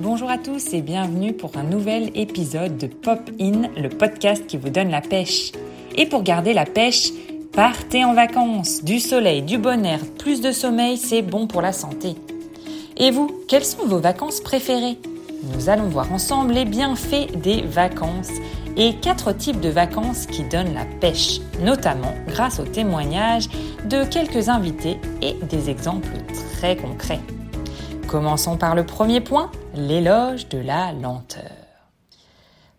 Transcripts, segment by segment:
Bonjour à tous et bienvenue pour un nouvel épisode de Pop In, le podcast qui vous donne la pêche. Et pour garder la pêche, partez en vacances. Du soleil, du bon air, plus de sommeil, c'est bon pour la santé. Et vous, quelles sont vos vacances préférées? Nous allons voir ensemble les bienfaits des vacances et quatre types de vacances qui donnent la pêche, notamment grâce aux témoignages de quelques invités et des exemples très concrets. Commençons par le premier point, l'éloge de la lenteur.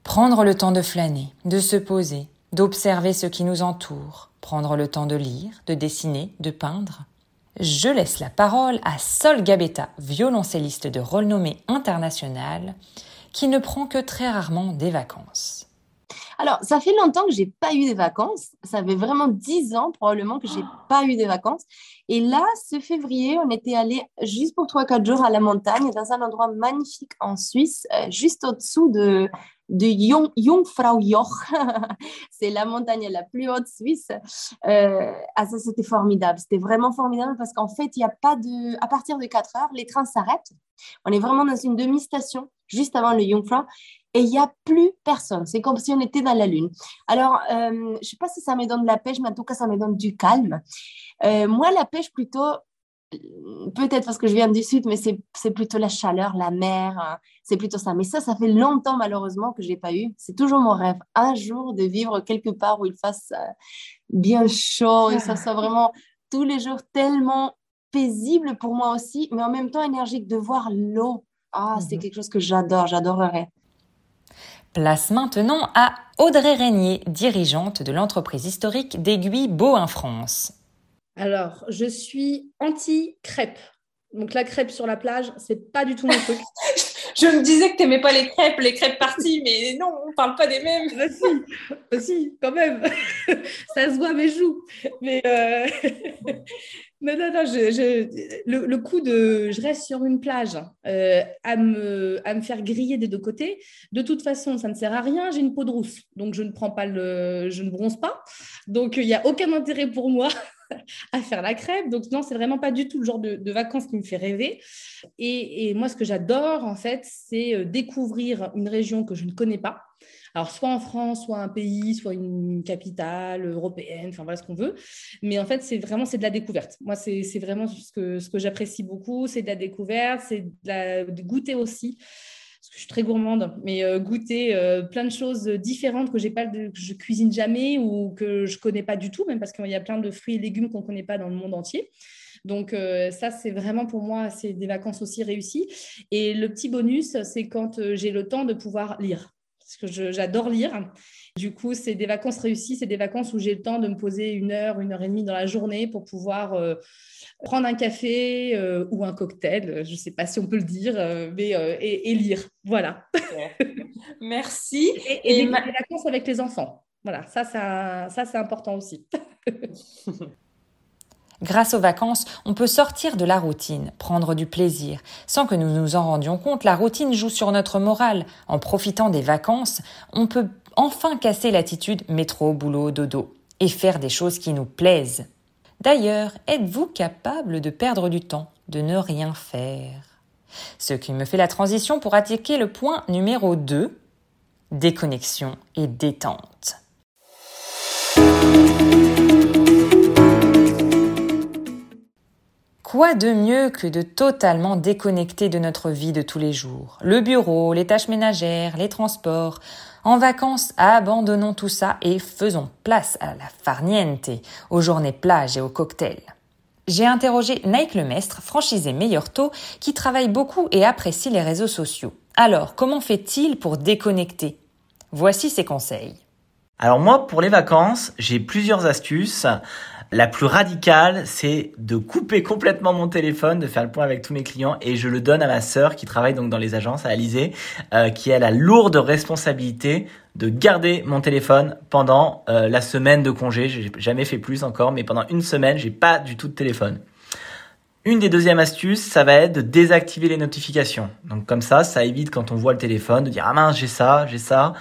Prendre le temps de flâner, de se poser, d'observer ce qui nous entoure, prendre le temps de lire, de dessiner, de peindre. Je laisse la parole à Sol Gabetta, violoncelliste de renommée internationale, qui ne prend que très rarement des vacances. Alors, ça fait longtemps que j'ai pas eu des vacances. Ça fait vraiment dix ans probablement que j'ai pas eu des vacances. Et là, ce février, on était allé juste pour trois quatre jours à la montagne, dans un endroit magnifique en Suisse, euh, juste au-dessous de, de Jung, Jungfraujoch. c'est la montagne la plus haute suisse. Euh, ah, ça, c'était formidable. C'était vraiment formidable parce qu'en fait, il n'y a pas de. À partir de 4 heures, les trains s'arrêtent. On est vraiment dans une demi-station juste avant le Jungfrau et il n'y a plus personne. C'est comme si on était dans la lune. Alors, euh, je ne sais pas si ça me donne de la pêche, mais en tout cas, ça me donne du calme. Euh, moi, la pêche, plutôt, peut-être parce que je viens du sud, mais c'est plutôt la chaleur, la mer, hein. c'est plutôt ça. Mais ça, ça fait longtemps, malheureusement, que je n'ai pas eu. C'est toujours mon rêve, un jour, de vivre quelque part où il fasse euh, bien chaud et ça soit vraiment tous les jours tellement paisible pour moi aussi, mais en même temps énergique de voir l'eau. Ah, c'est mhm. quelque chose que j'adore, j'adorerais. Place maintenant à Audrey Régnier, dirigeante de l'entreprise historique d'Aiguille Beau France. Alors, je suis anti-crêpe. Donc la crêpe sur la plage, c'est pas du tout mon truc. je me disais que tu n'aimais pas les crêpes, les crêpes parties, mais non, on parle pas des mêmes. Bah si, bah si quand même. Ça se voit mes joues. Mais euh... non, non, non, le, coup de je reste sur une plage euh, à, me, à me faire griller des deux côtés, de toute façon, ça ne sert à rien. J'ai une peau de rousse, donc je ne prends pas le, je ne bronze pas. Donc il n'y a aucun intérêt pour moi à faire la crêpe. Donc non, c'est vraiment pas du tout le genre de, vacances qui me fait rêver. Et, moi, ce que j'adore, en fait, c'est euh, découvrir une région que je ne connais pas. Alors, soit en France, soit un pays, soit une capitale européenne, enfin voilà ce qu'on veut. Mais en fait, c'est vraiment c'est de la découverte. Moi, c'est vraiment ce que, j'apprécie beaucoup, c'est de la découverte, c'est de, goûter aussi je suis très gourmande, mais euh, goûter euh, plein de choses différentes que j'ai pas, que je cuisine jamais ou que je connais pas du tout, même parce qu'il y a plein de fruits et légumes qu'on connaît pas dans le monde entier. Donc euh, ça, c'est vraiment pour moi, c'est des vacances aussi réussies. Et le petit bonus, c'est quand j'ai le temps de pouvoir lire, parce que j'adore lire. Du coup, c'est des vacances réussies, c'est des vacances où j'ai le temps de me poser une heure, une heure et demie dans la journée pour pouvoir prendre un café euh, ou un cocktail, je ne sais pas si on peut le dire, euh, mais, euh, et, lire. Voilà. Merci. Et, les, vacances avec les enfants. Voilà, ça, ça, ça c'est important aussi. Grâce aux vacances, on peut sortir de la routine, prendre du plaisir. Sans que nous nous en rendions compte, la routine joue sur notre morale. En profitant des vacances, on peut enfin casser l'attitude métro, boulot, dodo et faire des choses qui nous plaisent. D'ailleurs, êtes-vous capable de perdre du temps, de ne rien faire? Ce qui me fait la transition pour attaquer le point numéro 2, déconnexion et détente. Quoi de mieux que de totalement déconnecter de notre vie de tous les jours? Le bureau, les tâches ménagères, les transports, en vacances, abandonnons tout ça et faisons place à la farniente, aux journées plage et aux cocktails. J'ai interrogé Nike Lemestre, franchisé Meilleur Taux, qui travaille beaucoup et apprécie les réseaux sociaux. Alors, comment fait-il pour déconnecter? Voici ses conseils. Alors moi, pour les vacances, j'ai plusieurs astuces. La plus radicale, c'est de couper complètement mon téléphone, de faire le point avec tous mes clients et je le donne à ma sœur qui travaille donc dans les agences à Alizé, euh, qui a la lourde responsabilité de garder mon téléphone pendant euh, la semaine de congé. J'ai jamais fait plus encore, mais pendant une semaine, j'ai pas du tout de téléphone. Une des deuxièmes astuces, ça va être de désactiver les notifications. Donc comme ça, ça évite quand on voit le téléphone de dire ah mince j'ai ça, j'ai ça,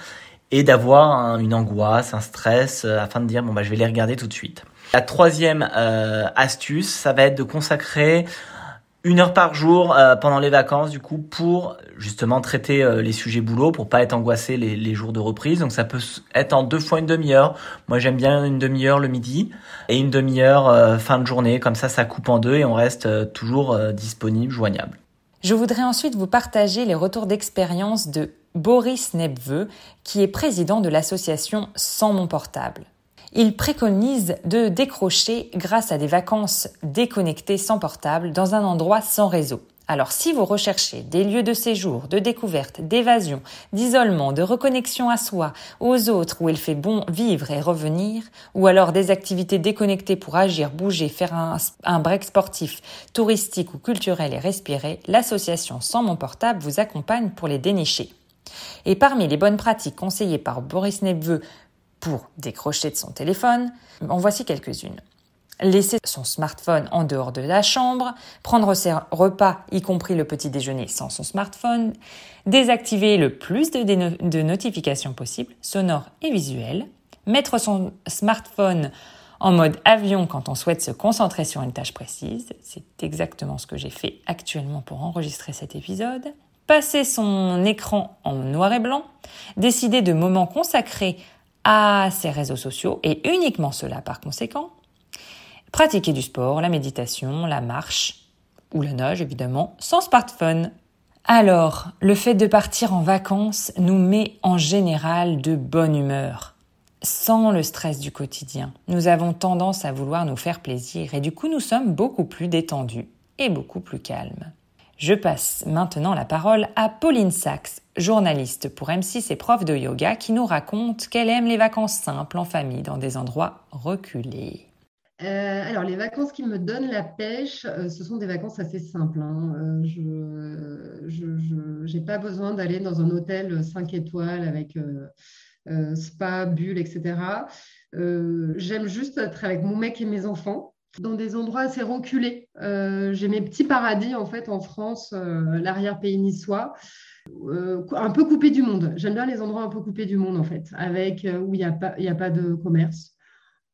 et d'avoir une angoisse, un stress, euh, afin de dire bon bah je vais les regarder tout de suite. La troisième euh, astuce, ça va être de consacrer une heure par jour euh, pendant les vacances du coup pour justement traiter euh, les sujets boulot pour pas être angoissé les, jours de reprise. Donc ça peut être en deux fois une demi-heure. Moi j'aime bien une demi-heure le midi et une demi-heure fin de journée. Comme ça ça coupe en deux et on reste toujours disponible joignable. Je voudrais ensuite vous partager les retours d'expérience de Boris Nebveux qui est président de l'association Sans mon portable il préconise de décrocher grâce à des vacances déconnectées sans portable dans un endroit sans réseau. Alors si vous recherchez des lieux de séjour, de découverte, d'évasion, d'isolement, de reconnexion à soi, aux autres où il fait bon vivre et revenir, ou alors des activités déconnectées pour agir, bouger, faire un, break sportif, touristique ou culturel et respirer, l'association Sans mon portable vous accompagne pour les dénicher. Et parmi les bonnes pratiques conseillées par Boris Nebveux pour décrocher de son téléphone, en voici quelques-unes. Laisser son smartphone en dehors de la chambre, prendre ses repas, y compris le petit déjeuner, sans son smartphone, désactiver le plus de, notifications possibles, sonores et visuelles, mettre son smartphone en mode avion quand on souhaite se concentrer sur une tâche précise, c'est exactement ce que j'ai fait actuellement pour enregistrer cet épisode, passer son écran en noir et blanc, décider de moments consacrés à ses réseaux sociaux et uniquement cela par conséquent. Pratiquer du sport, la méditation, la marche ou la nage évidemment, sans smartphone. Alors, le fait de partir en vacances nous met en général de bonne humeur, sans le stress du quotidien. Nous avons tendance à vouloir nous faire plaisir et du coup nous sommes beaucoup plus détendus et beaucoup plus calmes. Je passe maintenant la parole à Pauline Sachs, journaliste pour M6 et prof de yoga, qui nous raconte qu'elle aime les vacances simples en famille dans des endroits reculés. Euh, alors, les vacances qui me donnent la pêche, euh, ce sont des vacances assez simples. Hein. Euh, je n'ai pas besoin d'aller dans un hôtel 5 étoiles avec spa, bulle, etc. J'aime juste être avec mon mec et mes enfants dans des endroits assez reculés. Euh, j'ai mes petits paradis en fait en France, euh, l'arrière-pays niçois, euh, un peu coupé du monde. J'aime bien les endroits un peu coupés du monde en fait, avec où il n'y a, pas, a pas de commerce.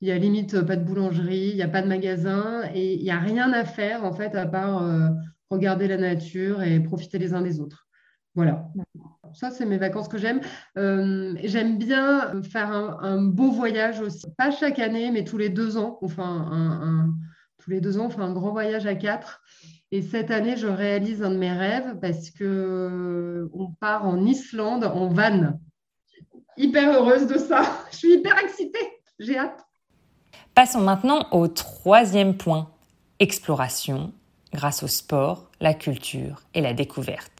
Il y a limite pas de boulangerie, il n'y a pas de magasin et il n'y a rien à faire en fait à part regarder la nature et profiter les uns des autres. Voilà. Ça, c'est mes vacances que j'aime. Euh, j'aime bien faire un, beau voyage aussi. Pas chaque année, mais tous les deux ans. Enfin, un, tous les deux ans, on fait un grand voyage à quatre. Et cette année, je réalise un de mes rêves parce que on part en Islande en van. Hyper heureuse de ça. Je suis hyper excitée. J'ai hâte. Passons maintenant au troisième point exploration grâce au sport, la culture et la découverte.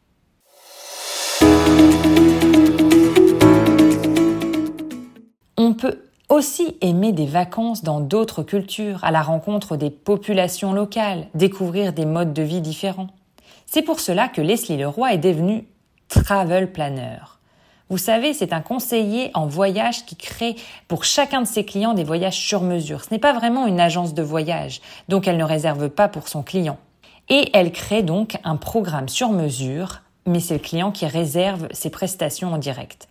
On peut aussi aimer des vacances dans d'autres cultures, à la rencontre des populations locales, découvrir des modes de vie différents. C'est pour cela que Leslie Leroy est devenue travel planner. Vous savez, c'est un conseiller en voyage qui crée pour chacun de ses clients des voyages sur mesure. Ce n'est pas vraiment une agence de voyage, donc elle ne réserve pas pour son client. Et elle crée donc un programme sur mesure mais c'est le client qui réserve ses prestations en direct.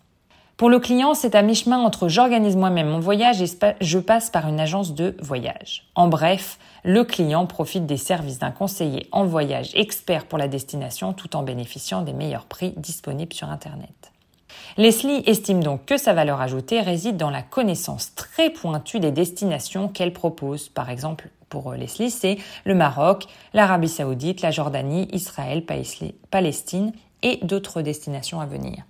Pour le client, c'est à mi-chemin entre j'organise moi-même mon voyage et je passe par une agence de voyage. En bref, le client profite des services d'un conseiller en voyage expert pour la destination tout en bénéficiant des meilleurs prix disponibles sur Internet. Leslie estime donc que sa valeur ajoutée réside dans la connaissance très pointue des destinations qu'elle propose, par exemple pour Leslie, c'est le Maroc, l'Arabie saoudite, la Jordanie, Israël, Palestine et d'autres destinations à venir.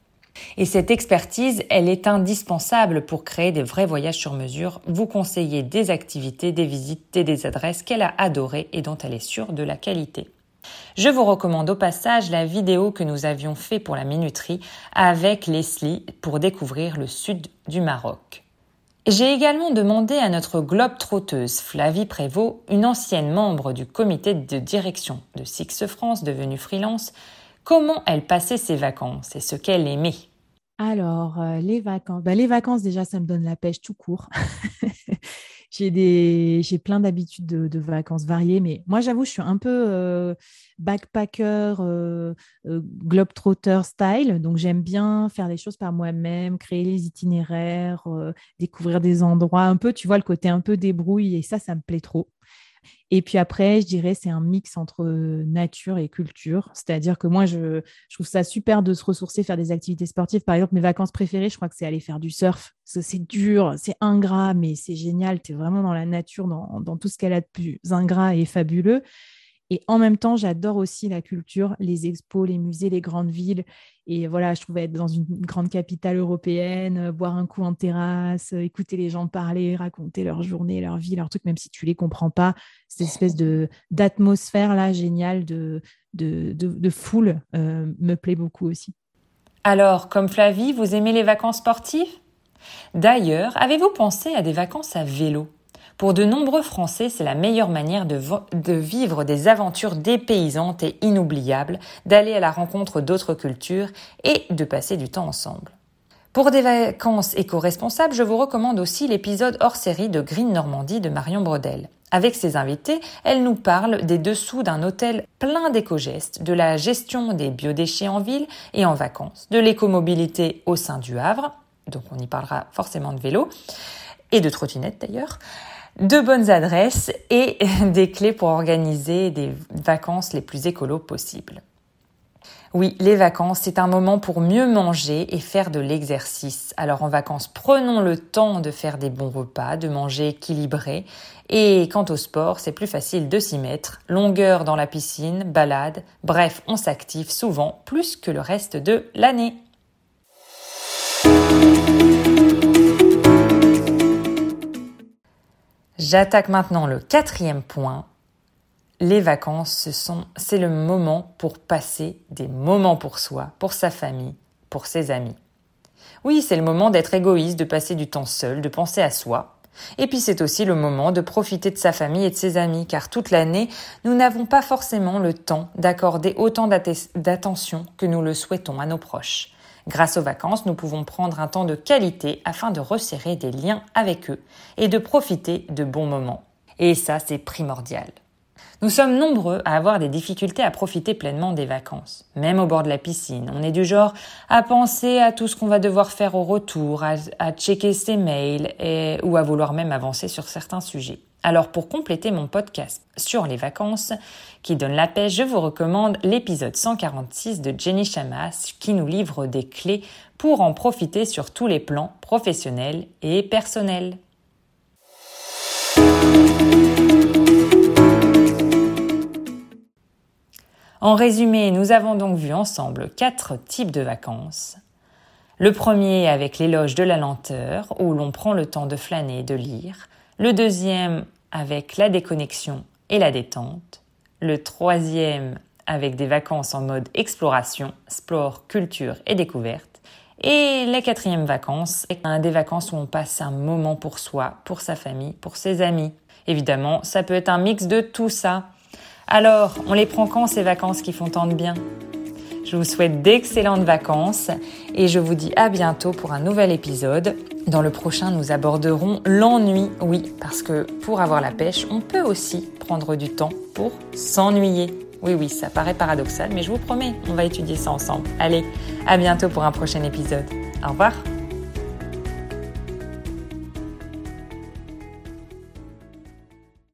Et cette expertise, elle est indispensable pour créer des vrais voyages sur mesure, vous conseiller des activités, des visites et des adresses qu'elle a adorées et dont elle est sûre de la qualité. Je vous recommande au passage la vidéo que nous avions fait pour la minuterie avec Leslie pour découvrir le sud du Maroc. J'ai également demandé à notre globe-trotteuse Flavie Prévost, une ancienne membre du comité de direction de Six France devenue freelance, comment elle passait ses vacances et ce qu'elle aimait. Alors, euh, les vacances. Bah, les vacances, déjà, ça me donne la pêche tout court. j'ai plein d'habitudes de, vacances variées, mais moi, j'avoue, je suis un peu euh, backpacker, euh, euh, globetrotter style. Donc, j'aime bien faire les choses par moi-même, créer les itinéraires, découvrir des endroits, un peu, tu vois, le côté un peu débrouille, et ça, ça me plaît trop. Et puis après, je dirais, c'est un mix entre nature et culture. C'est-à-dire que moi, je, trouve ça super de se ressourcer, faire des activités sportives. Par exemple, mes vacances préférées, je crois que c'est aller faire du surf. C'est dur, c'est ingrat, mais c'est génial. Tu es vraiment dans la nature, dans, dans tout ce qu'elle a de plus ingrat et fabuleux. Et en même temps, j'adore aussi la culture, les expos, les musées, les grandes villes. Et voilà, je trouvais être dans une grande capitale européenne, euh, boire un coup en terrasse, euh, écouter les gens parler, raconter leur journée, leur vie, leur truc, même si tu les comprends pas. Cette espèce d'atmosphère là géniale de, de, de, foule euh, me plaît beaucoup aussi. Alors, comme Flavie, vous aimez les vacances sportives? D'ailleurs, avez-vous pensé à des vacances à vélo? Pour de nombreux Français, c'est la meilleure manière de, vivre des aventures dépaysantes et inoubliables, d'aller à la rencontre d'autres cultures et de passer du temps ensemble. Pour des vacances éco-responsables, je vous recommande aussi l'épisode hors série de Green Normandie de Marion Brodel. Avec ses invités, elle nous parle des dessous d'un hôtel plein d'éco-gestes, de la gestion des biodéchets en ville et en vacances, de l'écomobilité au sein du Havre, donc on y parlera forcément de vélo, et de trottinette d'ailleurs, de bonnes adresses et des clés pour organiser des vacances les plus écolos possibles. Oui, les vacances, c'est un moment pour mieux manger et faire de l'exercice. Alors en vacances, prenons le temps de faire des bons repas, de manger équilibré. Et quant au sport, c'est plus facile de s'y mettre. Longueur dans la piscine, balade, bref, on s'active souvent plus que le reste de l'année. J'attaque maintenant le quatrième point. Les vacances, c'est le moment pour passer des moments pour soi, pour sa famille, pour ses amis. Oui, c'est le moment d'être égoïste, de passer du temps seul, de penser à soi. Et puis c'est aussi le moment de profiter de sa famille et de ses amis, car toute l'année, nous n'avons pas forcément le temps d'accorder autant d'attention que nous le souhaitons à nos proches. Grâce aux vacances, nous pouvons prendre un temps de qualité afin de resserrer des liens avec eux et de profiter de bons moments. Et ça, c'est primordial. Nous sommes nombreux à avoir des difficultés à profiter pleinement des vacances, même au bord de la piscine. On est du genre à penser à tout ce qu'on va devoir faire au retour, à, checker ses mails ou à vouloir même avancer sur certains sujets. Alors pour compléter mon podcast sur les vacances qui donne la pêche, je vous recommande l'épisode 146 de Jenny Chamas qui nous livre des clés pour en profiter sur tous les plans professionnels et personnels. En résumé, nous avons donc vu ensemble quatre types de vacances. Le premier avec l'éloge de la lenteur, où l'on prend le temps de flâner et de lire le deuxième avec la déconnexion et la détente, le troisième avec des vacances en mode exploration, sport, culture et découverte, et la quatrième vacance, des vacances où on passe un moment pour soi, pour sa famille, pour ses amis. Évidemment, ça peut être un mix de tout ça. Alors, on les prend quand ces vacances qui font tant de bien? Je vous souhaite d'excellentes vacances et je vous dis à bientôt pour un nouvel épisode. Dans le prochain, nous aborderons l'ennui. Oui, parce que pour avoir la pêche, on peut aussi prendre du temps pour s'ennuyer. Oui, oui, ça paraît paradoxal, mais je vous promets, on va étudier ça ensemble. Allez, à bientôt pour un prochain épisode. Au revoir.